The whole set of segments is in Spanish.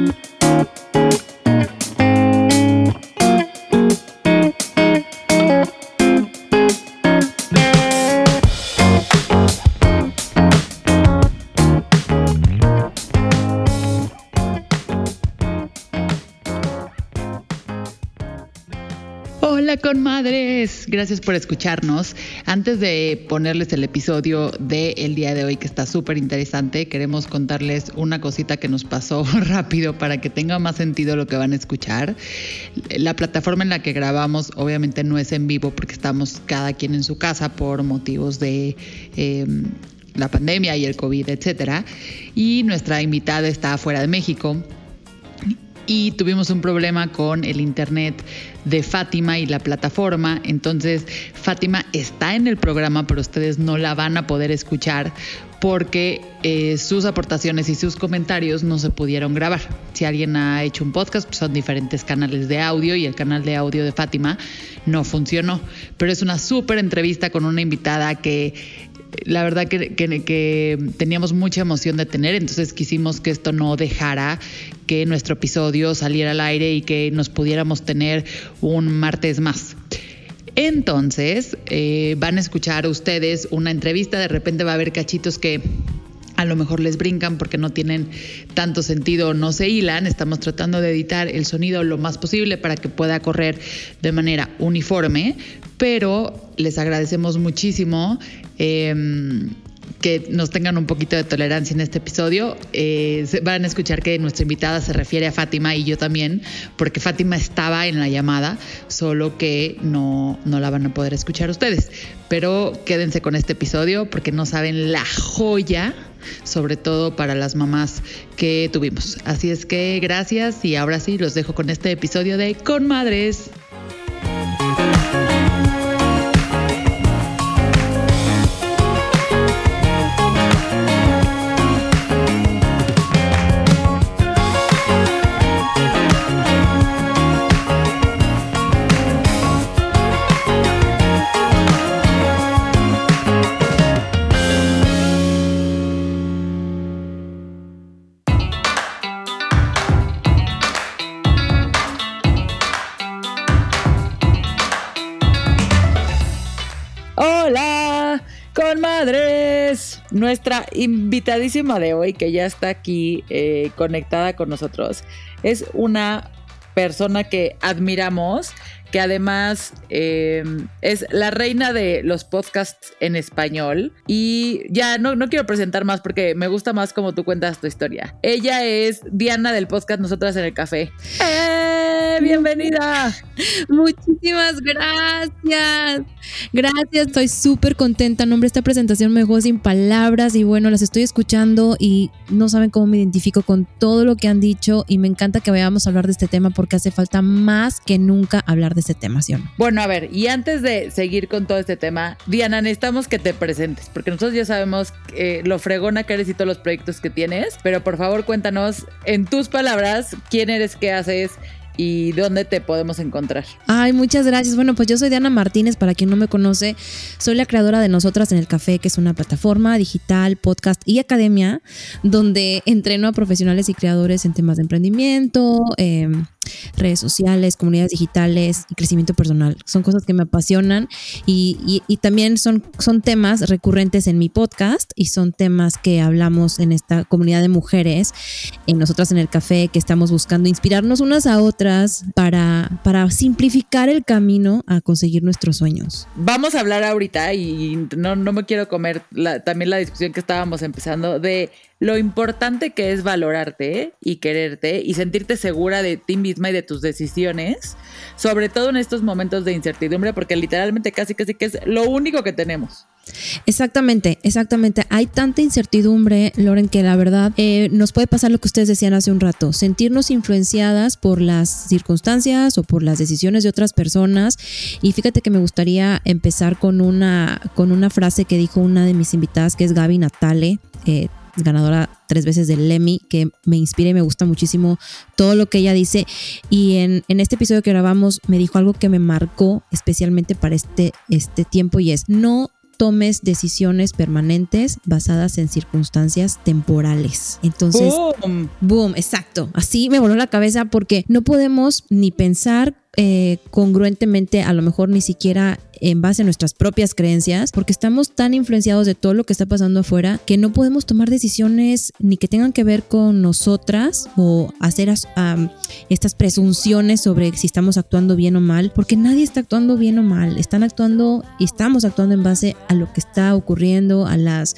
Música Hola con madres, gracias por escucharnos. Antes de ponerles el episodio del día de hoy que está súper interesante, queremos contarles una cosita que nos pasó rápido para que tenga más sentido lo que van a escuchar. La plataforma en la que grabamos obviamente no es en vivo porque estamos cada quien en su casa por motivos de... Eh, la pandemia y el COVID, etcétera. Y nuestra invitada está fuera de México y tuvimos un problema con el internet de Fátima y la plataforma. Entonces, Fátima está en el programa, pero ustedes no la van a poder escuchar porque eh, sus aportaciones y sus comentarios no se pudieron grabar. Si alguien ha hecho un podcast, pues son diferentes canales de audio y el canal de audio de Fátima no funcionó. Pero es una súper entrevista con una invitada que la verdad que, que, teníamos mucha emoción de tener, entonces quisimos que esto no dejara que nuestro episodio saliera al aire y que nos pudiéramos tener un martes más. Entonces, eh, van a escuchar ustedes una entrevista, de repente va a haber cachitos que a lo mejor les brincan porque no tienen tanto sentido, no se hilan. Estamos tratando de editar el sonido lo más posible para que pueda correr de manera uniforme, pero les agradecemos muchísimo. Em, que nos tengan un poquito de tolerancia en este episodio. Eh, van a escuchar que nuestra invitada se refiere a Fátima y yo también, porque Fátima estaba en la llamada, solo que no, no la van a poder escuchar ustedes. Pero quédense con este episodio porque no saben la joya sobre todo para las mamás que tuvimos. Así es que gracias y ahora sí los dejo con este episodio de Con Madres. Nuestra invitadísima de hoy, que ya está aquí eh, conectada con nosotros, es una persona que admiramos, que además eh, es la reina de los podcasts en español. Y ya no, no quiero presentar más porque me gusta más como tú cuentas tu historia. Ella es Diana del podcast Nosotras en el Café. ¡Eh! ¡Bienvenida! Muchísimas gracias. Gracias, estoy súper contenta. Nombre, esta presentación me dejó sin palabras y bueno, las estoy escuchando y no saben cómo me identifico con todo lo que han dicho y me encanta que vayamos a hablar de este tema porque hace falta más que nunca hablar de este tema, ¿sí o no? Bueno, a ver, y antes de seguir con todo este tema, Diana, necesitamos que te presentes porque nosotros ya sabemos eh, lo fregona que eres y todos los proyectos que tienes, pero por favor cuéntanos en tus palabras quién eres, qué haces y dónde te podemos encontrar. Ay, muchas gracias. Bueno, pues yo soy Diana Martínez, para quien no me conoce, soy la creadora de Nosotras en el Café, que es una plataforma digital, podcast y academia, donde entreno a profesionales y creadores en temas de emprendimiento, eh, redes sociales, comunidades digitales y crecimiento personal. Son cosas que me apasionan y, y, también son, son temas recurrentes en mi podcast y son temas que hablamos en esta comunidad de mujeres, en nosotras en el café, que estamos buscando inspirarnos unas a otras para, para simplificar el camino a conseguir nuestros sueños. Vamos a hablar ahorita y no, no me quiero comer también la discusión que estábamos empezando de lo importante que es valorarte y quererte y sentirte segura de ti y de tus decisiones, sobre todo en estos momentos de incertidumbre, porque literalmente casi casi que es lo único que tenemos. Exactamente, exactamente. Hay tanta incertidumbre, Loren, que la verdad eh, nos puede pasar lo que ustedes decían hace un rato, sentirnos influenciadas por las circunstancias o por las decisiones de otras personas. Y fíjate que me gustaría empezar con una, con una frase que dijo una de mis invitadas, que es Gaby Natale. Eh, ganadora tres veces del Lemmy, que me inspira y me gusta muchísimo todo lo que ella dice. Y en, en, este episodio que grabamos me dijo algo que me marcó especialmente para este, este tiempo y es, no tomes decisiones permanentes basadas en circunstancias temporales. Entonces, boom, boom exacto. Así me voló la cabeza porque no podemos ni pensar eh, congruentemente, a lo mejor ni siquiera en base a nuestras propias creencias, porque estamos tan influenciados de todo lo que está pasando afuera que no podemos tomar decisiones ni que tengan que ver con nosotras o hacer estas presunciones sobre si estamos actuando bien o mal, porque nadie está actuando bien o mal, están actuando y estamos actuando en base a lo que está ocurriendo, a las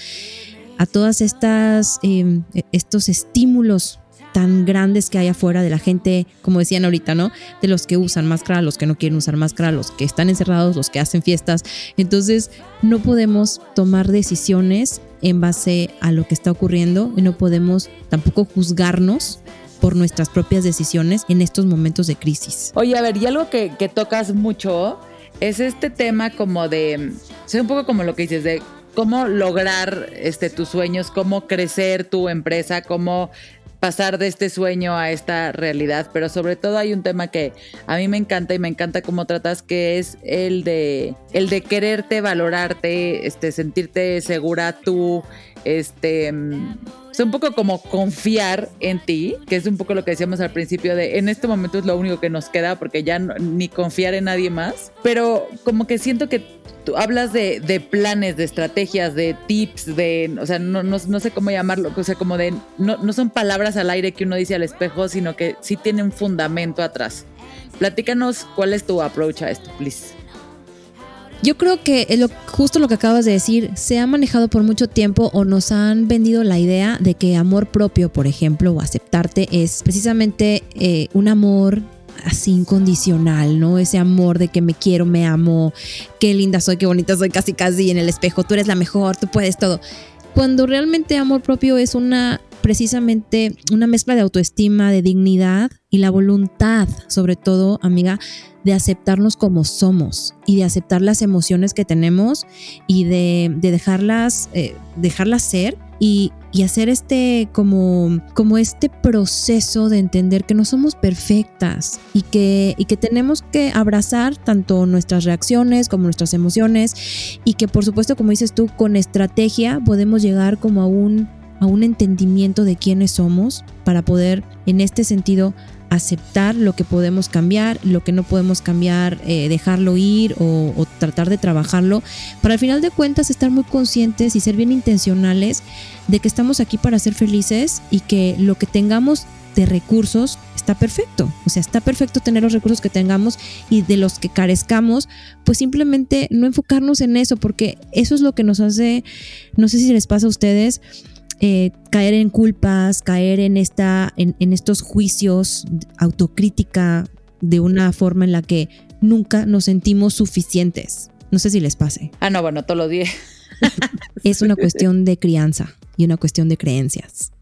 a todas estas em, estos estímulos tan grandes que hay afuera de la gente, como decían ahorita, ¿no? De los que usan máscara, los que no quieren usar máscara, los que están encerrados, los que hacen fiestas. Entonces, no podemos tomar decisiones en base a lo que está ocurriendo y no podemos tampoco juzgarnos por nuestras propias decisiones en estos momentos de crisis. Oye, a ver, y algo que, tocas mucho es este tema como de, sé un poco como lo que dices, de cómo lograr este, tus sueños, cómo crecer tu empresa, cómo pasar de este sueño a esta realidad, pero sobre todo hay un tema que a mí me encanta y me encanta cómo tratas, que es el de el de quererte, valorarte, este, sentirte segura tú, este, es un poco como confiar en ti, que es un poco lo que decíamos al principio de en este momento es lo único que nos queda porque ya ni confiar en nadie más, pero como que siento que tú hablas de, planes, de estrategias, de tips, de, o sea, no, no, no sé cómo llamarlo, o sea, como de, no, no, son palabras al aire que uno dice al espejo, sino que sí tiene un fundamento atrás. Platícanos cuál es tu approach a esto, please. Yo creo que lo, justo lo que acabas de decir, se ha manejado por mucho tiempo o nos han vendido la idea de que amor propio, por ejemplo, o aceptarte es precisamente eh, un amor así incondicional, ¿no? Ese amor de que me quiero, me amo, qué linda soy, qué bonita soy, casi casi en el espejo, tú eres la mejor, tú puedes todo. Cuando realmente amor propio es una precisamente una mezcla de autoestima, de dignidad y la voluntad, sobre todo, amiga, de aceptarnos como somos y de aceptar las emociones que tenemos y de, dejarlas, eh, dejarlas ser y, hacer este como, como este proceso de entender que no somos perfectas y que, y que tenemos que abrazar tanto nuestras reacciones como nuestras emociones y que por supuesto como dices tú con estrategia podemos llegar como a un, a un entendimiento de quiénes somos para poder en este sentido aceptar lo que podemos cambiar, lo que no podemos cambiar, eh, dejarlo ir o, o, tratar de trabajarlo, para al final de cuentas estar muy conscientes y ser bien intencionales de que estamos aquí para ser felices y que lo que tengamos de recursos está perfecto. O sea, está perfecto tener los recursos que tengamos y de los que carezcamos, pues simplemente no enfocarnos en eso, porque eso es lo que nos hace, no sé si les pasa a ustedes, eh, caer en culpas, caer en, esta, en, estos juicios, autocrítica de una forma en la que nunca nos sentimos suficientes. No sé si les pase. Ah, no, bueno, todos los días. es una cuestión de crianza y una cuestión de creencias.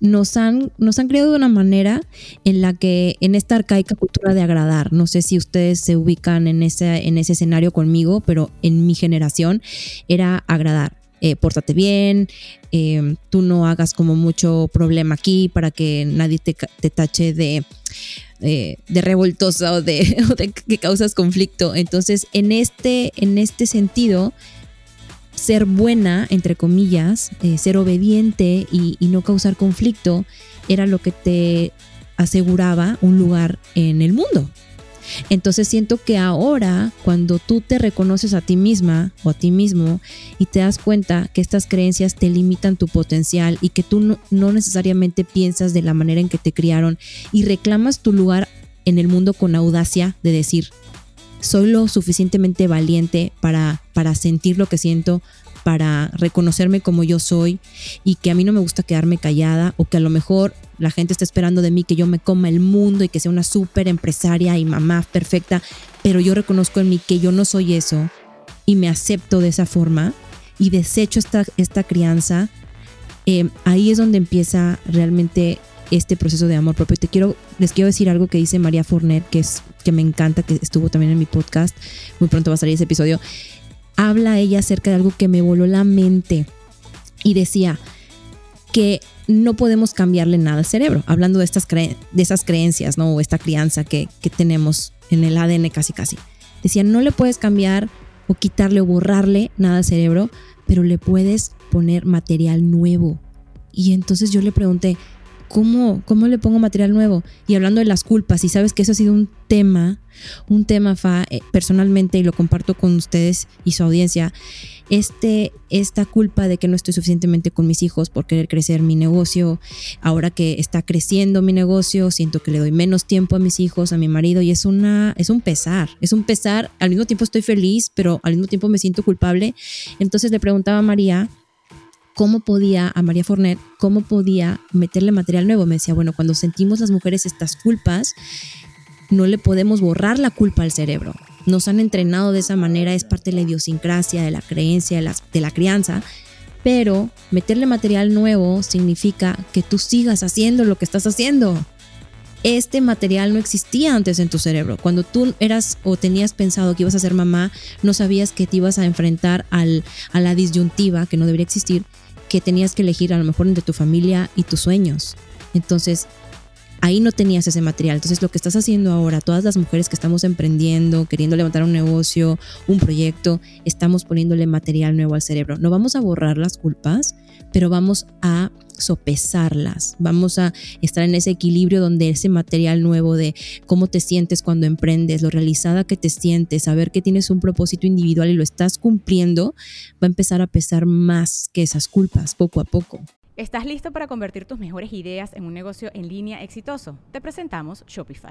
Nos han, nos han creado de una manera en la que en esta arcaica cultura de agradar, no sé si ustedes se ubican en ese, en ese escenario conmigo, pero en mi generación era agradar eh, pórtate bien, eh, tú no hagas como mucho problema aquí para que nadie te, tache de, eh, de revoltosa o de, que causas conflicto. Entonces, en este, en este sentido, ser buena, entre comillas, ser obediente y no causar conflicto, era lo que te aseguraba un lugar en el mundo. Entonces siento que ahora, cuando tú te reconoces a ti misma o a ti mismo y te das cuenta que estas creencias te limitan tu potencial y que tú no, necesariamente piensas de la manera en que te criaron y reclamas tu lugar en el mundo con audacia de decir, soy lo suficientemente valiente para, para sentir lo que siento, para reconocerme como yo soy y que a mí no me gusta quedarme callada o que a lo mejor la gente está esperando de mí que yo me coma el mundo y que sea una súper empresaria y mamá perfecta, pero yo reconozco en mí que yo no soy eso y me acepto de esa forma, y desecho esta, esta crianza, eh, ahí es donde empieza realmente este proceso de amor propio. Te quiero, les quiero decir algo que dice María Fournet, que es que me encanta, que estuvo también en mi podcast. Muy pronto va a salir ese episodio. Habla ella acerca de algo que me voló la mente y decía que no podemos cambiarle nada al cerebro, hablando de estas de esas creencias, ¿no? O esta crianza que, que tenemos en el ADN casi casi. Decía, no le puedes cambiar o quitarle o borrarle nada al cerebro, pero le puedes poner material nuevo. Y entonces yo le pregunté, ¿cómo, ¿cómo le pongo material nuevo? Y hablando de las culpas, y sabes que eso ha sido un tema, un tema, Fa, eh, personalmente, y lo comparto con ustedes y su audiencia, este, esta culpa de que no estoy suficientemente con mis hijos por querer crecer mi negocio, ahora que está creciendo mi negocio, siento que le doy menos tiempo a mis hijos, a mi marido, y es, una, es un pesar, es un pesar, al mismo tiempo estoy feliz, pero al mismo tiempo me siento culpable. Entonces le preguntaba a María, cómo podía, a María Fornet, cómo podía meterle material nuevo. Me decía, bueno, cuando sentimos las mujeres estas culpas, no le podemos borrar la culpa al cerebro. Nos han entrenado de esa manera, es parte de la idiosincrasia, de la creencia, de la, de la crianza. Pero meterle material nuevo significa que tú sigas haciendo lo que estás haciendo. Este material no existía antes en tu cerebro. Cuando tú eras o tenías pensado que ibas a ser mamá, no sabías que te ibas a enfrentar al, a la disyuntiva, que no debería existir, que tenías que elegir a lo mejor entre tu familia y tus sueños. Entonces, ahí no tenías ese material. Entonces, lo que estás haciendo ahora, todas las mujeres que estamos emprendiendo, queriendo levantar un negocio, un proyecto, estamos poniéndole material nuevo al cerebro. No vamos a borrar las culpas, pero vamos a sopesarlas. Vamos a estar en ese equilibrio donde ese material nuevo de cómo te sientes cuando emprendes, lo realizada que te sientes, saber que tienes un propósito individual y lo estás cumpliendo, va a empezar a pesar más que esas culpas poco a poco. ¿Estás listo para convertir tus mejores ideas en un negocio en línea exitoso? Te presentamos Shopify.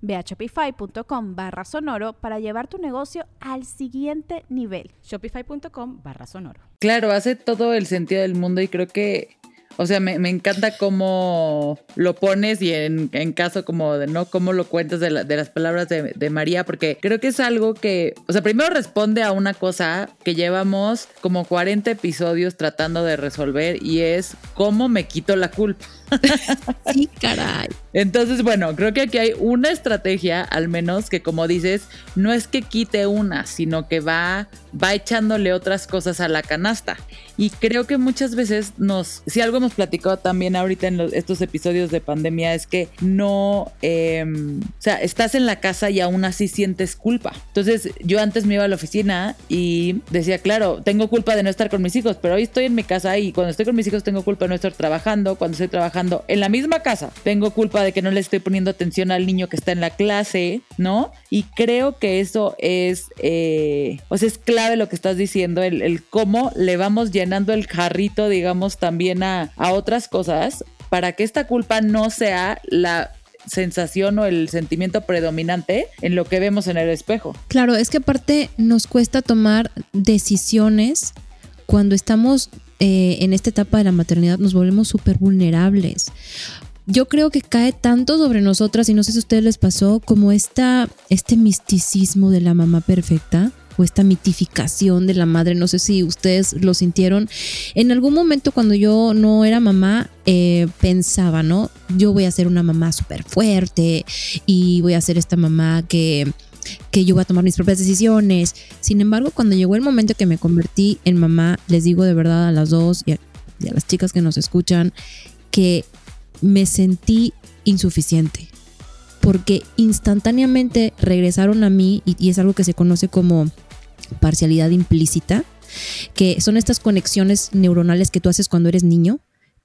Ve a shopify.com barra sonoro para llevar tu negocio al siguiente nivel. Shopify.com barra sonoro. Claro, hace todo el sentido del mundo y creo que o sea, me, encanta cómo lo pones y en, caso como de, ¿no? Cómo lo cuentas de, las palabras de, de, María, porque creo que es algo que, o sea, primero responde a una cosa que llevamos como 40 episodios tratando de resolver y es cómo me quito la culpa. sí, caray. Entonces, bueno, creo que aquí hay una estrategia, al menos que como dices, no es que quite una, sino que va, va echándole otras cosas a la canasta. Y creo que muchas veces nos, si algo hemos platicado también ahorita en estos episodios de pandemia, es que no, em, o sea, estás en la casa y aún así sientes culpa. Entonces, yo antes me iba a la oficina y decía, claro, tengo culpa de no estar con mis hijos, pero hoy estoy en mi casa y cuando estoy con mis hijos tengo culpa de no estar trabajando, cuando estoy trabajando en la misma casa, tengo culpa de que no le estoy poniendo atención al niño que está en la clase, ¿no? Y creo que eso es, eh, o sea, es clave lo que estás diciendo, el, cómo le vamos llenando el jarrito, digamos, también a, a otras cosas para que esta culpa no sea la sensación o el sentimiento predominante en lo que vemos en el espejo. Claro, es que aparte nos cuesta tomar decisiones cuando estamos eh, en esta etapa de la maternidad, nos volvemos súper vulnerables. Yo creo que cae tanto sobre nosotras, y no sé si a ustedes les pasó, como esta, este misticismo de la mamá perfecta o esta mitificación de la madre, no sé si ustedes lo sintieron. En algún momento cuando yo no era mamá, eh, pensaba, ¿no? Yo voy a ser una mamá súper fuerte y voy a ser esta mamá que que yo voy a tomar mis propias decisiones. Sin embargo, cuando llegó el momento que me convertí en mamá, les digo de verdad a las dos y a, las chicas que nos escuchan, que me sentí insuficiente. Porque instantáneamente regresaron a mí, y es algo que se conoce como parcialidad implícita, que son estas conexiones neuronales que tú haces cuando eres niño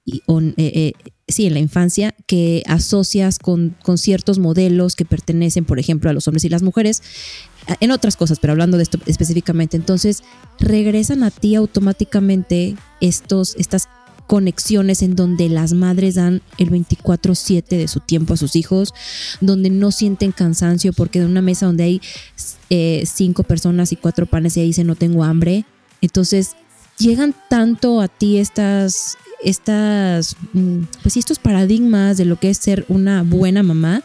y, eh, eh, sí, en la infancia, que asocias con, con, ciertos modelos que pertenecen, por ejemplo, a los hombres y las mujeres, en otras cosas, pero hablando de esto específicamente. Entonces, regresan a ti automáticamente estos, estas conexiones en donde las madres dan el 24/7 de su tiempo a sus hijos, donde no sienten cansancio porque de una mesa donde hay eh, cinco personas y cuatro panes y ahí dice no tengo hambre. Entonces llegan tanto a ti estas, estas, mm, pues estos paradigmas de lo que es ser una buena mamá,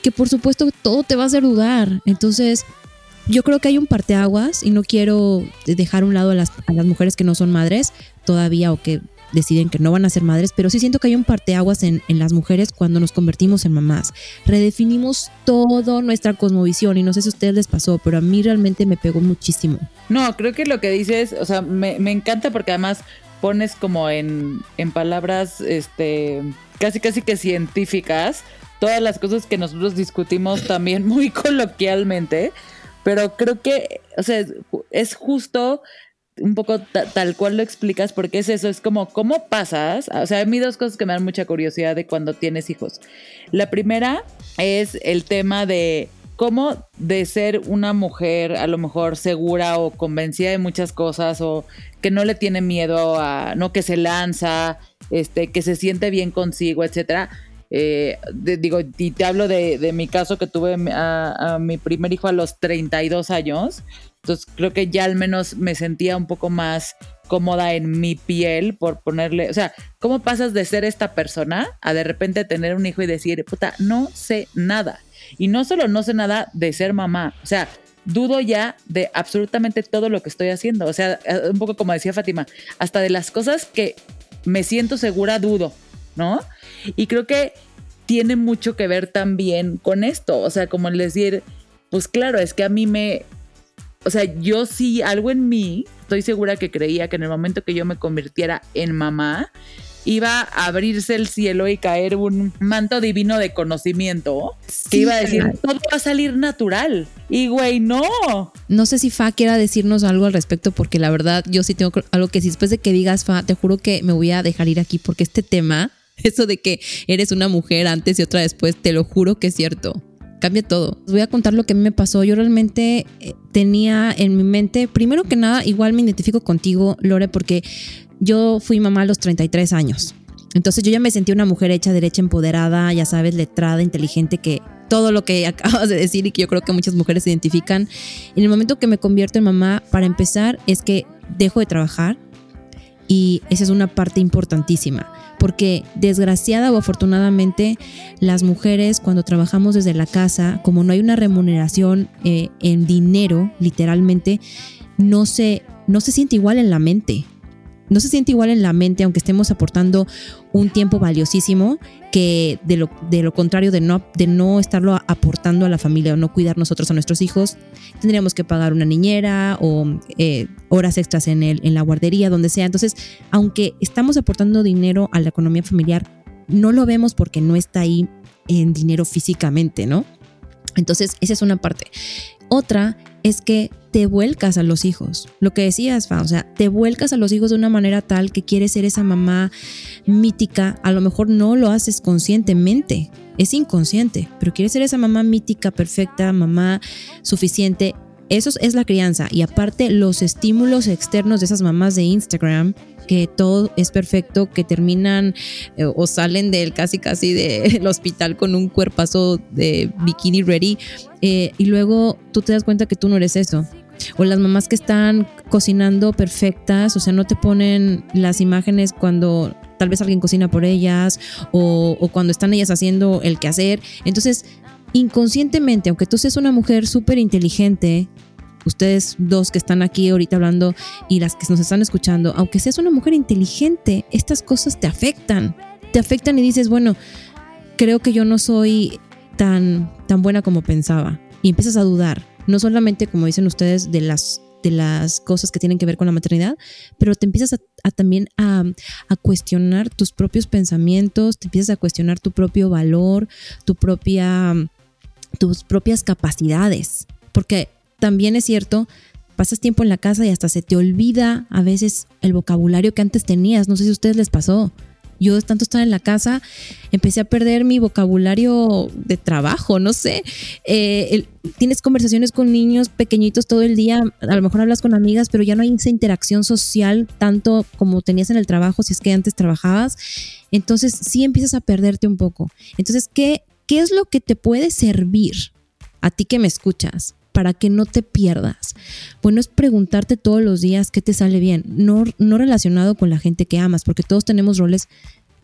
que por supuesto todo te va a hacer dudar. Entonces, yo creo que hay un parteaguas y no quiero dejar a un lado a las, a las mujeres que no son madres todavía o que deciden que no van a ser madres, pero sí siento que hay un parteaguas en, en las mujeres cuando nos convertimos en mamás. Redefinimos toda nuestra cosmovisión y no sé si a ustedes les pasó, pero a mí realmente me pegó muchísimo. No, creo que lo que dices, o sea, me, me encanta porque además pones como en, en palabras, este, casi casi que científicas, todas las cosas que nosotros discutimos también muy coloquialmente, pero creo que, o sea, es justo un poco tal cual lo explicas, porque es eso, es como, ¿cómo pasas? O sea, a mí dos cosas que me dan mucha curiosidad de cuando tienes hijos. La primera es el tema de cómo de ser una mujer a lo mejor segura o convencida de muchas cosas o que no le tiene miedo a, no que se lanza, este, que se siente bien consigo, etcétera. Eh, digo, y te hablo de, mi caso que tuve a, a mi primer hijo a los 32 años. Entonces creo que ya al menos me sentía un poco más cómoda en mi piel por ponerle, o sea, ¿cómo pasas de ser esta persona a de repente tener un hijo y decir, puta, no sé nada? Y no solo no sé nada de ser mamá, o sea, dudo ya de absolutamente todo lo que estoy haciendo, o sea, eh, un poco como decía Fátima, hasta de las cosas que me siento segura dudo, ¿no? Y creo que tiene mucho que ver también con esto, o sea, como el decir, pues claro, es que a mí me, o sea, yo sí, algo en mí, estoy segura que creía que en el momento que yo me convirtiera en mamá, iba a abrirse el cielo y caer un manto divino de conocimiento que iba a decir, todo va a salir natural. Y güey, no. No sé si Fa quiera decirnos algo al respecto, porque la verdad yo sí tengo algo que si después de que digas Fa, te juro que me voy a dejar ir aquí, porque este tema, eso de que eres una mujer antes y otra después, te lo juro que es cierto cambia todo. Les voy a contar lo que a mí me pasó. Yo realmente eh, tenía en mi mente, primero que nada, igual me identifico contigo, Lore, porque yo fui mamá a los 33 años. Entonces yo ya me sentí una mujer hecha, derecha, empoderada, ya sabes, letrada, inteligente, que todo lo que acabas de decir y que yo creo que muchas mujeres se identifican. En el momento que me convierto en mamá, para empezar, es que dejo de trabajar y esa es una parte importantísima porque desgraciada o afortunadamente las mujeres cuando trabajamos desde la casa, como no hay una remuneración eh, en dinero, literalmente, no se, no se siente igual en la mente no se siente igual en la mente, aunque estemos aportando un tiempo valiosísimo, que de lo, de lo contrario de no, de no estarlo aportando a la familia o no cuidar nosotros a nuestros hijos, tendríamos que pagar una niñera o eh, horas extras en, el, en la guardería, donde sea. Entonces, aunque estamos aportando dinero a la economía familiar, no lo vemos porque no está ahí en dinero físicamente, ¿no? Entonces, esa es una parte. Otra es que te vuelcas a los hijos. Lo que decías, Fa, o sea, te vuelcas a los hijos de una manera tal que quieres ser esa mamá mítica. A lo mejor no lo haces conscientemente, es inconsciente, pero quieres ser esa mamá mítica, perfecta, mamá suficiente. Eso es la crianza. Y aparte, los estímulos externos de esas mamás de Instagram que todo es perfecto, que terminan eh, o salen del casi casi del hospital con un cuerpazo de bikini ready eh, y luego tú te das cuenta que tú no eres eso. O las mamás que están cocinando perfectas, o sea, no te ponen las imágenes cuando tal vez alguien cocina por ellas o, o cuando están ellas haciendo el quehacer. Entonces, inconscientemente, aunque tú seas una mujer súper inteligente, ustedes dos que están aquí ahorita hablando y las que nos están escuchando, aunque seas una mujer inteligente, estas cosas te afectan. Te afectan y dices, bueno, creo que yo no soy tan, tan buena como pensaba. Y empiezas a dudar, no solamente como dicen ustedes de las de las cosas que tienen que ver con la maternidad, pero te empiezas a, también a, a, cuestionar tus propios pensamientos, te empiezas a cuestionar tu propio valor, tu propia, tus propias capacidades, porque también es cierto, pasas tiempo en la casa y hasta se te olvida a veces el vocabulario que antes tenías. No sé si a ustedes les pasó. Yo tanto estar en la casa empecé a perder mi vocabulario de trabajo, no sé. Eh, tienes conversaciones con niños pequeñitos todo el día, a lo mejor hablas con amigas, pero ya no hay esa interacción social tanto como tenías en el trabajo, si es que antes trabajabas. Entonces sí empiezas a perderte un poco. Entonces, ¿qué, qué es lo que te puede servir a ti que me escuchas? Para que no te pierdas. Bueno, es preguntarte todos los días qué te sale bien, no, no relacionado con la gente que amas, porque todos tenemos roles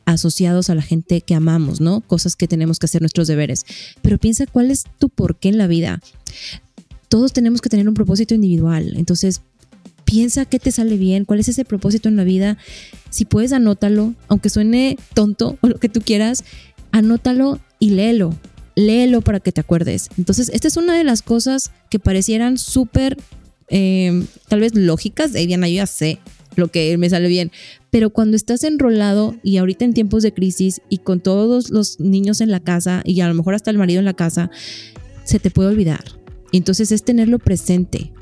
asociados a la gente que amamos, ¿no? Cosas que tenemos que hacer nuestros deberes. Pero piensa cuál es tu porqué en la vida. Todos tenemos que tener un propósito individual. Entonces, piensa qué te sale bien, cuál es ese propósito en la vida. Si puedes, anótalo, aunque suene tonto o lo que tú quieras, anótalo y léelo léelo para que te acuerdes. Entonces, esta es una de las cosas que parecieran súper, eh, tal vez lógicas. de Diana, yo ya sé lo que me sale bien. Pero cuando estás enrolado y ahorita en tiempos de crisis y con todos los niños en la casa y a lo mejor hasta el marido en la casa, se te puede olvidar. Entonces es tenerlo presente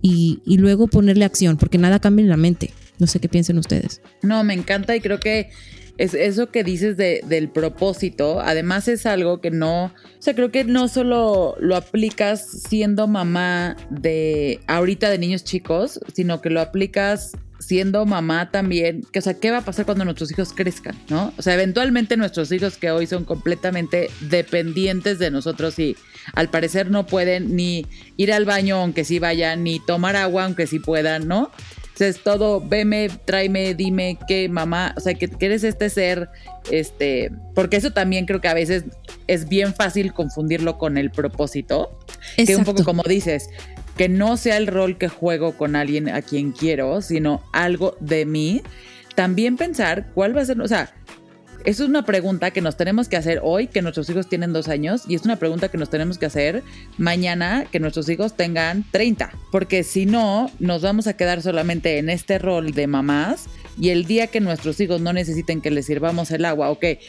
y, y luego ponerle acción, porque nada cambia en la mente. No sé qué piensen ustedes. No, me encanta y creo que es eso que dices de, del propósito, además es algo que no, o sea, creo que no solo lo aplicas siendo mamá de ahorita de niños chicos, sino que lo aplicas siendo mamá también, que, o sea, ¿qué va a pasar cuando nuestros hijos crezcan, no? O sea, eventualmente nuestros hijos que hoy son completamente dependientes de nosotros y al parecer no pueden ni ir al baño aunque sí vayan, ni tomar agua aunque sí puedan, ¿no? Es todo, veme, tráeme, dime qué mamá, o sea, que, quieres eres este ser, este, porque eso también creo que a veces es bien fácil confundirlo con el propósito, que un poco como dices, que no sea el rol que juego con alguien a quien quiero, sino algo de mí. También pensar cuál va a ser, o sea, es una pregunta que nos tenemos que hacer hoy, que nuestros hijos tienen dos años, y es una pregunta que nos tenemos que hacer mañana, que nuestros hijos tengan 30. Porque si no, nos vamos a quedar solamente en este rol de mamás y el día que nuestros hijos no necesiten que les sirvamos el agua o que,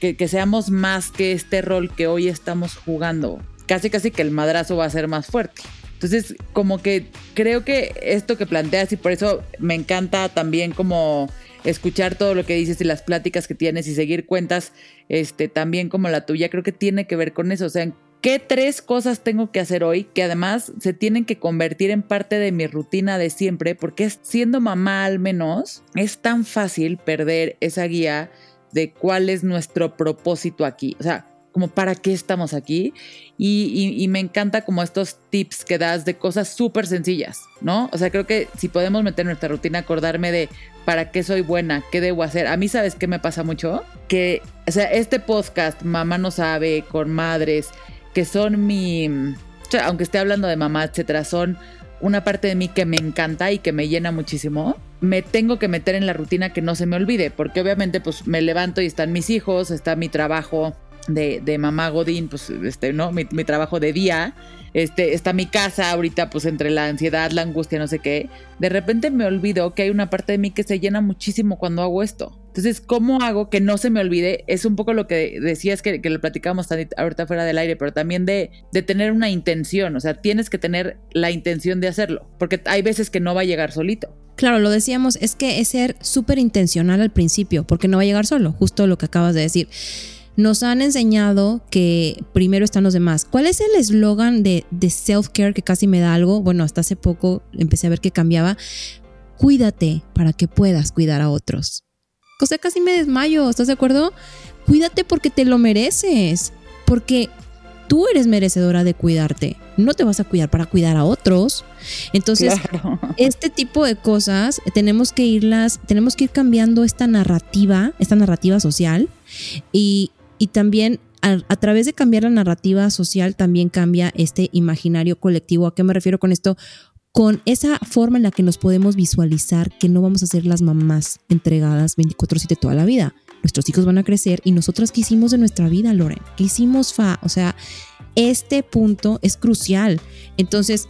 que seamos más que este rol que hoy estamos jugando. Casi, casi que el madrazo va a ser más fuerte. Entonces, como que creo que esto que planteas y por eso me encanta también como escuchar todo lo que dices y las pláticas que tienes y seguir cuentas este, también como la tuya, creo que tiene que ver con eso. O sea, ¿qué tres cosas tengo que hacer hoy que además se tienen que convertir en parte de mi rutina de siempre? Porque siendo mamá al menos, es tan fácil perder esa guía de cuál es nuestro propósito aquí. O sea, como para qué estamos aquí. Y, me encanta como estos tips que das de cosas súper sencillas, ¿no? O sea, creo que si podemos meter en nuestra rutina, acordarme de para qué soy buena, qué debo hacer. A mí, ¿sabes qué me pasa mucho? Que, o sea, este podcast, Mamá no sabe, con madres, que son mi, o sea, aunque esté hablando de mamá, etcétera, son una parte de mí que me encanta y que me llena muchísimo, me tengo que meter en la rutina que no se me olvide, porque obviamente pues me levanto y están mis hijos, está mi trabajo, de, de mamá Godín, pues, este, ¿no? Mi, mi, trabajo de día, este, está mi casa ahorita, pues, entre la ansiedad, la angustia, no sé qué. De repente me olvido que hay una parte de mí que se llena muchísimo cuando hago esto. Entonces, ¿cómo hago que no se me olvide? Es un poco lo que decías que, que lo platicamos ahorita fuera del aire, pero también de, de tener una intención. O sea, tienes que tener la intención de hacerlo, porque hay veces que no va a llegar solito. Claro, lo decíamos, es que es ser súper intencional al principio, porque no va a llegar solo, justo lo que acabas de decir nos han enseñado que primero están los demás. ¿Cuál es el eslogan de, self-care que casi me da algo? Bueno, hasta hace poco empecé a ver que cambiaba. Cuídate para que puedas cuidar a otros. O sea, casi me desmayo, ¿estás de acuerdo? Cuídate porque te lo mereces. Porque tú eres merecedora de cuidarte. No te vas a cuidar para cuidar a otros. Entonces, este tipo de cosas tenemos que irlas, tenemos que ir cambiando esta narrativa, esta narrativa social y, y también a, través de cambiar la narrativa social también cambia este imaginario colectivo. ¿A qué me refiero con esto? Con esa forma en la que nos podemos visualizar que no vamos a ser las mamás entregadas 24/7 toda la vida. Nuestros hijos van a crecer y nosotras qué hicimos de nuestra vida, Loren? ¿Qué hicimos, Fa? O sea, este punto es crucial. Entonces,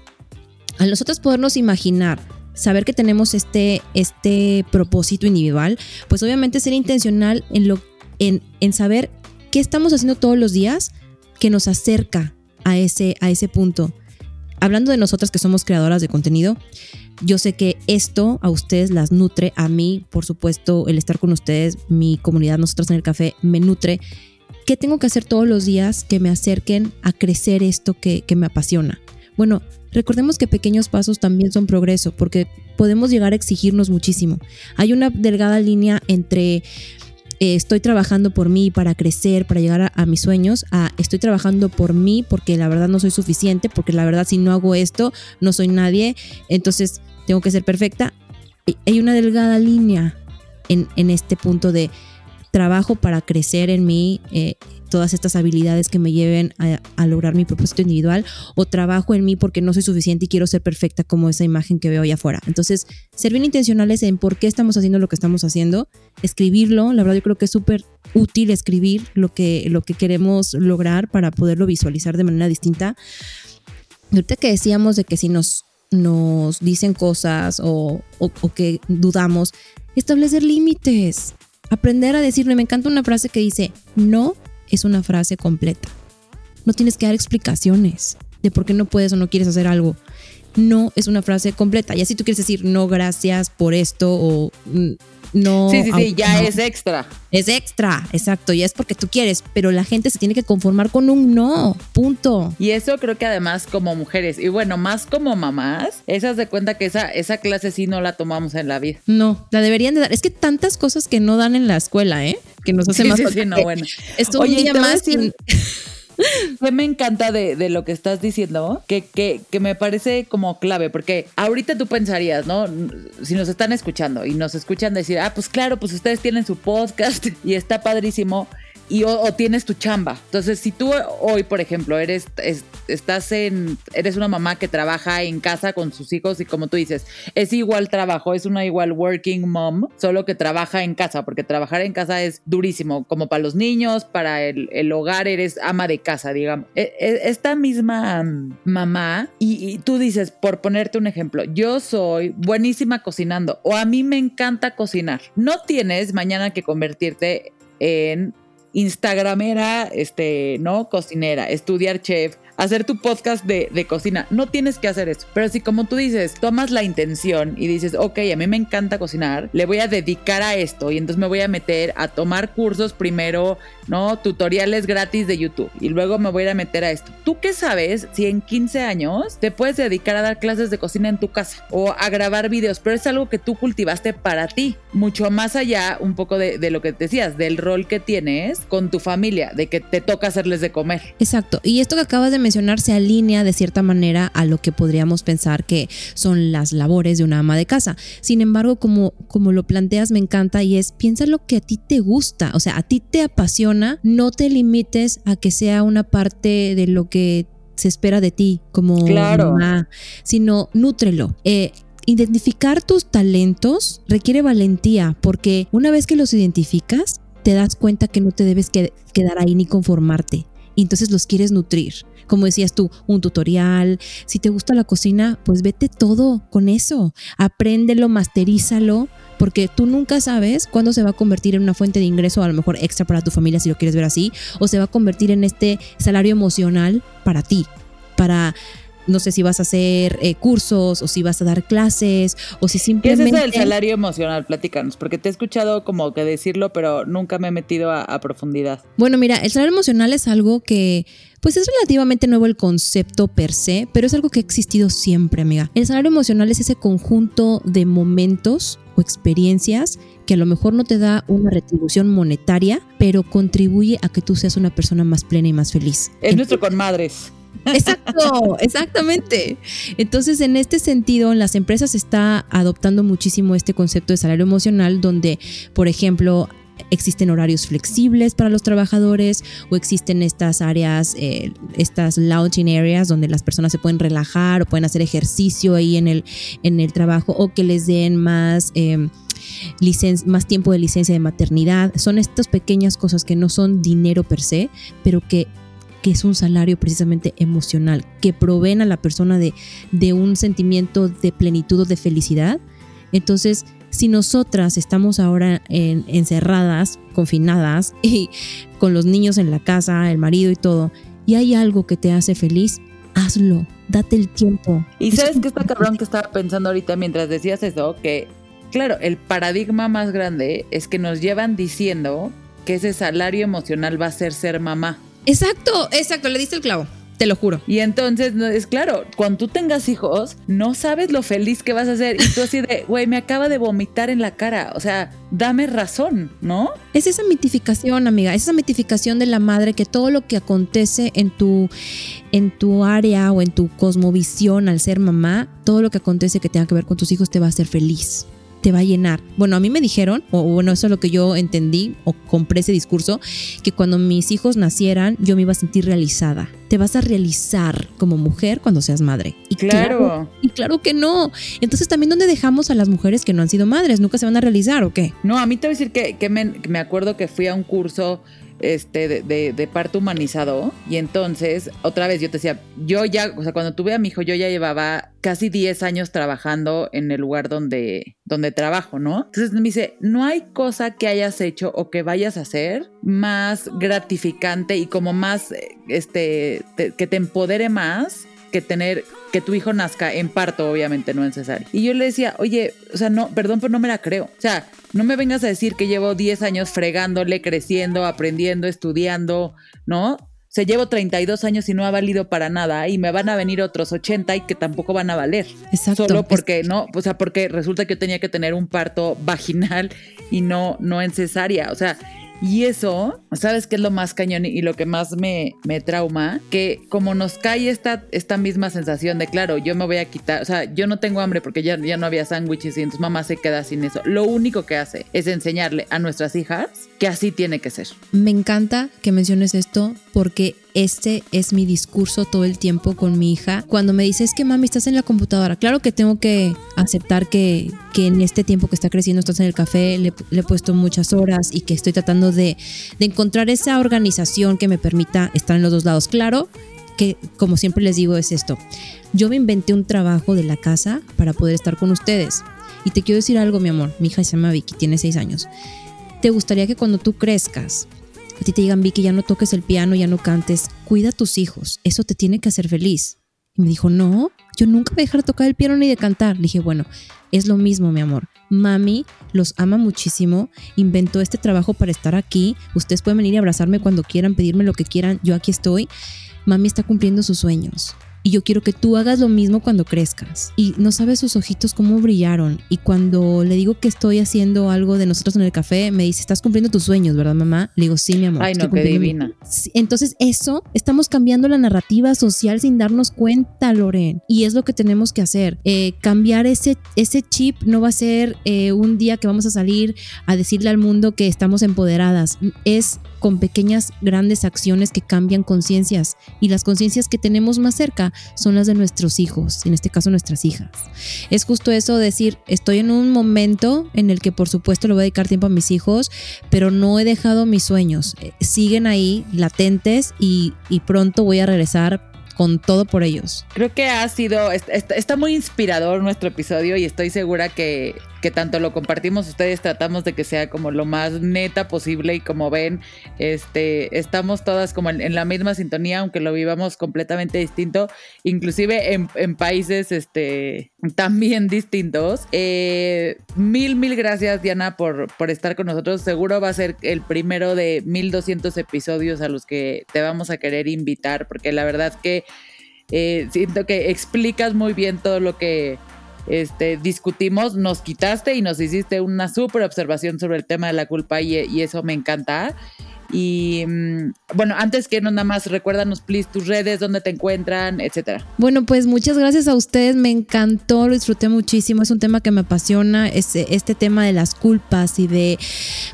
al nosotros podernos imaginar saber que tenemos este, este propósito individual, pues obviamente ser intencional en, lo, en, en saber ¿Qué estamos haciendo todos los días que nos acerca a ese, a ese punto? hablando de nosotras que somos creadoras de contenido, yo sé que esto a ustedes las nutre, a mí, por supuesto, el estar con ustedes, mi comunidad, nosotras en el café, me nutre. ¿Qué tengo que hacer todos los días que me acerquen a crecer esto que, que me apasiona? Bueno, recordemos que pequeños pasos también son progreso, porque podemos llegar a exigirnos muchísimo. Hay una delgada línea entre eh, estoy trabajando por mí para crecer, para llegar a, mis sueños, estoy trabajando por mí porque la verdad no soy suficiente, porque la verdad si no hago esto, no soy nadie, entonces tengo que ser perfecta. Hay una delgada línea en, en este punto de trabajo para crecer en mí, eh, todas estas habilidades que me lleven a, lograr mi propósito individual o trabajo en mí porque no soy suficiente y quiero ser perfecta como esa imagen que veo allá afuera. Entonces, ser bien intencionales en por qué estamos haciendo lo que estamos haciendo, escribirlo, la verdad yo creo que es súper útil escribir lo que, lo que queremos lograr para poderlo visualizar de manera distinta. ahorita que decíamos de que si nos, nos dicen cosas o, o que dudamos, establecer límites Aprender a decirle, me encanta una frase que dice, no es una frase completa. No tienes que dar explicaciones de por qué no puedes o no quieres hacer algo. No es una frase completa. Y así tú quieres decir, no, gracias por esto o mm, no. Sí, sí, sí, ya es extra. Es extra, exacto, ya es porque tú quieres, pero la gente se tiene que conformar con un no, punto. Y eso creo que además como mujeres, y bueno, más como mamás, esas de cuenta que esa, esa clase sí no la tomamos en la vida. No, la deberían de dar. Es que tantas cosas que no dan en la escuela, ¿eh? Que nos hace más sí, sí, no, bueno. Esto Oye, un día más. me encanta de, lo que estás diciendo, que, que, que, me parece como clave, porque ahorita tú pensarías, ¿no? Si nos están escuchando y nos escuchan decir, ah, pues claro, pues ustedes tienen su podcast y está padrísimo y o, tienes tu chamba. Entonces, si tú hoy, por ejemplo, eres estás en eres una mamá que trabaja en casa con sus hijos y como tú dices, es igual trabajo, es una igual working mom, solo que trabaja en casa, porque trabajar en casa es durísimo, como para los niños, para el, hogar eres ama de casa, digamos. E, e, esta misma mamá y, y tú dices, por ponerte un ejemplo, yo soy buenísima cocinando o a mí me encanta cocinar. No tienes mañana que convertirte en Instagramera, este, ¿no? Cocinera, estudiar chef, hacer tu podcast de, de, cocina. No tienes que hacer eso. Pero si como tú dices, tomas la intención y dices, ok, a mí me encanta cocinar, le voy a dedicar a esto y entonces me voy a meter a tomar cursos primero, ¿no? Tutoriales gratis de YouTube y luego me voy a meter a esto. ¿Tú qué sabes si en 15 años te puedes dedicar a dar clases de cocina en tu casa o a grabar videos? Pero es algo que tú cultivaste para ti, mucho más allá un poco de, de lo que decías, del rol que tienes con tu familia, de que te toca hacerles de comer. Exacto. Y esto que acabas de mencionar se alinea de cierta manera a lo que podríamos pensar que son las labores de una ama de casa. Sin embargo, como, como lo planteas, me encanta y es piensa lo que a ti te gusta, o sea, a ti te apasiona, no te limites a que sea una parte de lo que se espera de ti como claro. mamá, sino nútrelo. Eh, identificar tus talentos requiere valentía porque una vez que los identificas, te das cuenta que no te debes quedar ahí ni conformarte y entonces los quieres nutrir como decías tú, un tutorial. Si te gusta la cocina, pues vete todo con eso. Apréndelo, masterízalo, porque tú nunca sabes cuándo se va a convertir en una fuente de ingreso, a lo mejor extra para tu familia si lo quieres ver así, o se va a convertir en este salario emocional para ti, para no sé si vas a hacer eh, cursos o si vas a dar clases o si simplemente... ¿Qué es el salario emocional? Platícanos, porque te he escuchado como que decirlo, pero nunca me he metido a, a profundidad. Bueno, mira, el salario emocional es algo que pues es relativamente nuevo el concepto per se, pero es algo que ha existido siempre, amiga. El salario emocional es ese conjunto de momentos o experiencias que a lo mejor no te da una retribución monetaria, pero contribuye a que tú seas una persona más plena y más feliz. Es nuestro con madres. Exacto, exactamente. Entonces, en este sentido, en las empresas está adoptando muchísimo este concepto de salario emocional, donde, por ejemplo, existen horarios flexibles para los trabajadores o existen estas áreas, eh, estas lounging areas donde las personas se pueden relajar o pueden hacer ejercicio ahí en el, en el trabajo o que les den más... Eh, más tiempo de licencia de maternidad. Son estas pequeñas cosas que no son dinero per se, pero que que es un salario precisamente emocional, que proveen a la persona de, de un sentimiento de plenitud o de felicidad. Entonces, si nosotras estamos ahora encerradas, confinadas y con los niños en la casa, el marido y todo, y hay algo que te hace feliz, hazlo, date el tiempo. Y sabes es que está cabrón que estaba pensando ahorita mientras decías eso, que claro, el paradigma más grande es que nos llevan diciendo que ese salario emocional va a ser ser mamá. Exacto, exacto, le diste el clavo, te lo juro. Y entonces, no, es claro, cuando tú tengas hijos, no sabes lo feliz que vas a ser. Y tú así de, güey, me acaba de vomitar en la cara. O sea, dame razón, ¿no? Es esa mitificación, amiga, es esa mitificación de la madre que todo lo que acontece en tu, en tu área o en tu cosmovisión al ser mamá, todo lo que acontece que tenga que ver con tus hijos te va a hacer feliz, te va a llenar. Bueno, a mí me dijeron, o bueno, eso es lo que yo entendí o compré ese discurso, que cuando mis hijos nacieran yo me iba a sentir realizada. Te vas a realizar como mujer cuando seas madre. Y Claro. y claro que no. Entonces también dónde dejamos a las mujeres que no han sido madres, nunca se van a realizar o qué? No, a mí te voy a decir que, que me, que me acuerdo que fui a un curso este, de, de- de parto humanizado y entonces, otra vez yo te decía, yo ya, o sea, cuando tuve a mi hijo, yo ya llevaba casi 10 años trabajando en el lugar donde, donde trabajo, ¿no? Entonces me dice, no hay cosa que hayas hecho o que vayas a hacer más gratificante y como más, eh, este, te- que te empodere más que tener que tu hijo nazca en parto, obviamente, no en cesárea. Y yo le decía, oye, o sea, no, perdón, pero no me la creo. O sea, no me vengas a decir que llevo 10 años fregándole, creciendo, aprendiendo, estudiando, ¿no? O sea, llevo 32 años y no ha valido para nada y me van a venir otros 80 y que tampoco van a valer. Exacto. Solo porque no, o sea, porque resulta que yo tenía que tener un parto vaginal y no, no en cesárea. O sea, y eso, ¿sabes qué es lo más cañón y lo que más me, me trauma? Que como nos cae esta, esta misma sensación de, claro, yo me voy a quitar, o sea, yo no tengo hambre porque ya, ya no había sándwiches y entonces mamá se queda sin eso. Lo único que hace es enseñarle a nuestras hijas que así tiene que ser. Me encanta que menciones esto porque este es mi discurso todo el tiempo con mi hija. Cuando me dice, es que mami, estás en la computadora. Claro que tengo que aceptar que, que en este tiempo que está creciendo estás en el café, le, le he puesto muchas horas y que estoy tratando de, de encontrar esa organización que me permita estar en los dos lados. Claro que, como siempre les digo, es esto. Yo me inventé un trabajo de la casa para poder estar con ustedes. Y te quiero decir algo, mi amor. Mi hija se llama Vicky, tiene seis años. ¿Te gustaría que cuando tú crezcas, a ti te digan, Vicky, ya no toques el piano, ya no cantes, cuida a tus hijos, eso te tiene que hacer feliz? Y me dijo, no, yo nunca voy a dejar de tocar el piano ni de cantar. Le dije, bueno, es lo mismo, mi amor. Mami los ama muchísimo, inventó este trabajo para estar aquí. Ustedes pueden venir y abrazarme cuando quieran, pedirme lo que quieran, yo aquí estoy. Mami está cumpliendo sus sueños. Y yo quiero que tú hagas lo mismo cuando crezcas. Y no sabes sus ojitos cómo brillaron. Y cuando le digo que estoy haciendo algo de nosotros en el café, me dice, estás cumpliendo tus sueños, ¿verdad, mamá? Le digo, sí, mi amor. Ay, no, qué divina. Entonces, eso, estamos cambiando la narrativa social sin darnos cuenta, Loren. Y es lo que tenemos que hacer. Eh, cambiar ese, ese chip no va a ser eh, un día que vamos a salir a decirle al mundo que estamos empoderadas. Es con pequeñas, grandes acciones que cambian conciencias. Y las conciencias que tenemos más cerca son las de nuestros hijos, en este caso nuestras hijas. Es justo eso decir, estoy en un momento en el que por supuesto le voy a dedicar tiempo a mis hijos, pero no he dejado mis sueños. Eh, Siguen ahí latentes y, y pronto voy a regresar con todo por ellos. Creo que ha sido, est- est- está muy inspirador nuestro episodio y estoy segura que, que tanto lo compartimos ustedes, tratamos de que sea como lo más neta posible y como ven, este, estamos todas como en, en la misma sintonía, aunque lo vivamos completamente distinto, inclusive en, en países este, también distintos. Eh, mil, mil gracias Diana por, por estar con nosotros. Seguro va a ser el primero de 1200 episodios a los que te vamos a querer invitar, porque la verdad que eh, siento que explicas muy bien todo lo que este, discutimos, nos quitaste y nos hiciste una súper observación sobre el tema de la culpa y, y eso me encanta. Y mm, bueno, antes que no nada más, recuérdanos, please, tus redes, dónde te encuentran, etcétera. Bueno, pues muchas gracias a ustedes, me encantó, lo disfruté muchísimo, es un tema que me apasiona, es este tema de las culpas y de,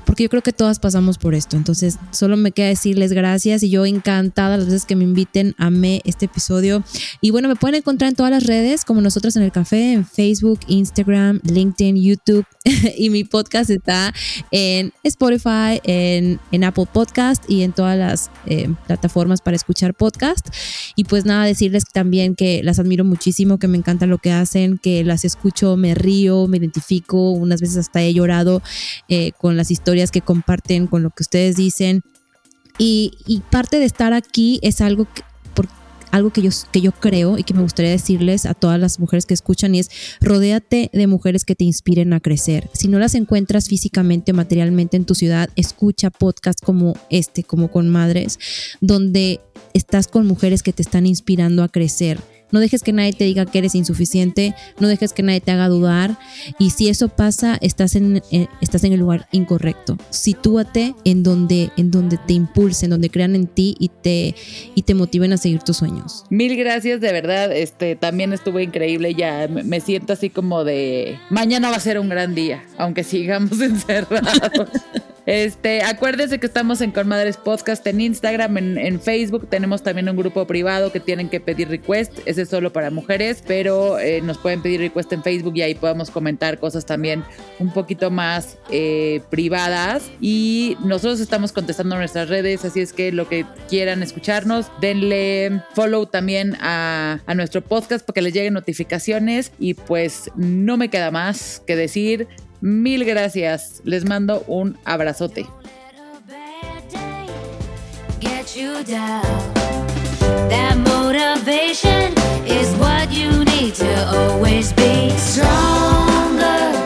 porque yo creo que todas pasamos por esto, entonces solo me queda decirles gracias y yo encantada las veces que me inviten, amé este episodio y bueno, me pueden encontrar en todas las redes como nosotros en el café, en Facebook, Instagram, LinkedIn, YouTube y mi podcast está en Spotify, en, en Apple Podcast y en todas las eh, plataformas para escuchar podcast. Y pues nada, decirles también que las admiro muchísimo, que me encanta lo que hacen, que las escucho, me río, me identifico, unas veces hasta he llorado eh, con las historias que comparten, con lo que ustedes dicen. Y, y parte de estar aquí es algo que, algo que yo, que yo creo y que me gustaría decirles a todas las mujeres que escuchan y es rodéate de mujeres que te inspiren a crecer. Si no las encuentras físicamente o materialmente en tu ciudad, escucha podcasts como este, como con madres, donde estás con mujeres que te están inspirando a crecer no dejes que nadie te diga que eres insuficiente, no dejes que nadie te haga dudar. Y si eso pasa, estás en, eh, estás en el lugar incorrecto. Sitúate en donde, en donde te impulsen, donde crean en ti y te, y te motiven a seguir tus sueños. Mil gracias, de verdad. Este también estuvo increíble. Ya me siento así como de mañana va a ser un gran día, aunque sigamos encerrados. Este, acuérdense que estamos en Conmadres Podcast en Instagram, en, Facebook. Tenemos también un grupo privado que tienen que pedir request. Ese es solo para mujeres, pero eh, nos pueden pedir request en Facebook y ahí podemos comentar cosas también un poquito más eh, privadas. Y nosotros estamos contestando nuestras redes, así es que lo que quieran escucharnos, denle follow también a, a nuestro podcast para que les lleguen notificaciones. Y pues no me queda más que decir. Mil gracias. Les mando un abrazote. That motivation is what you need to always be stronger.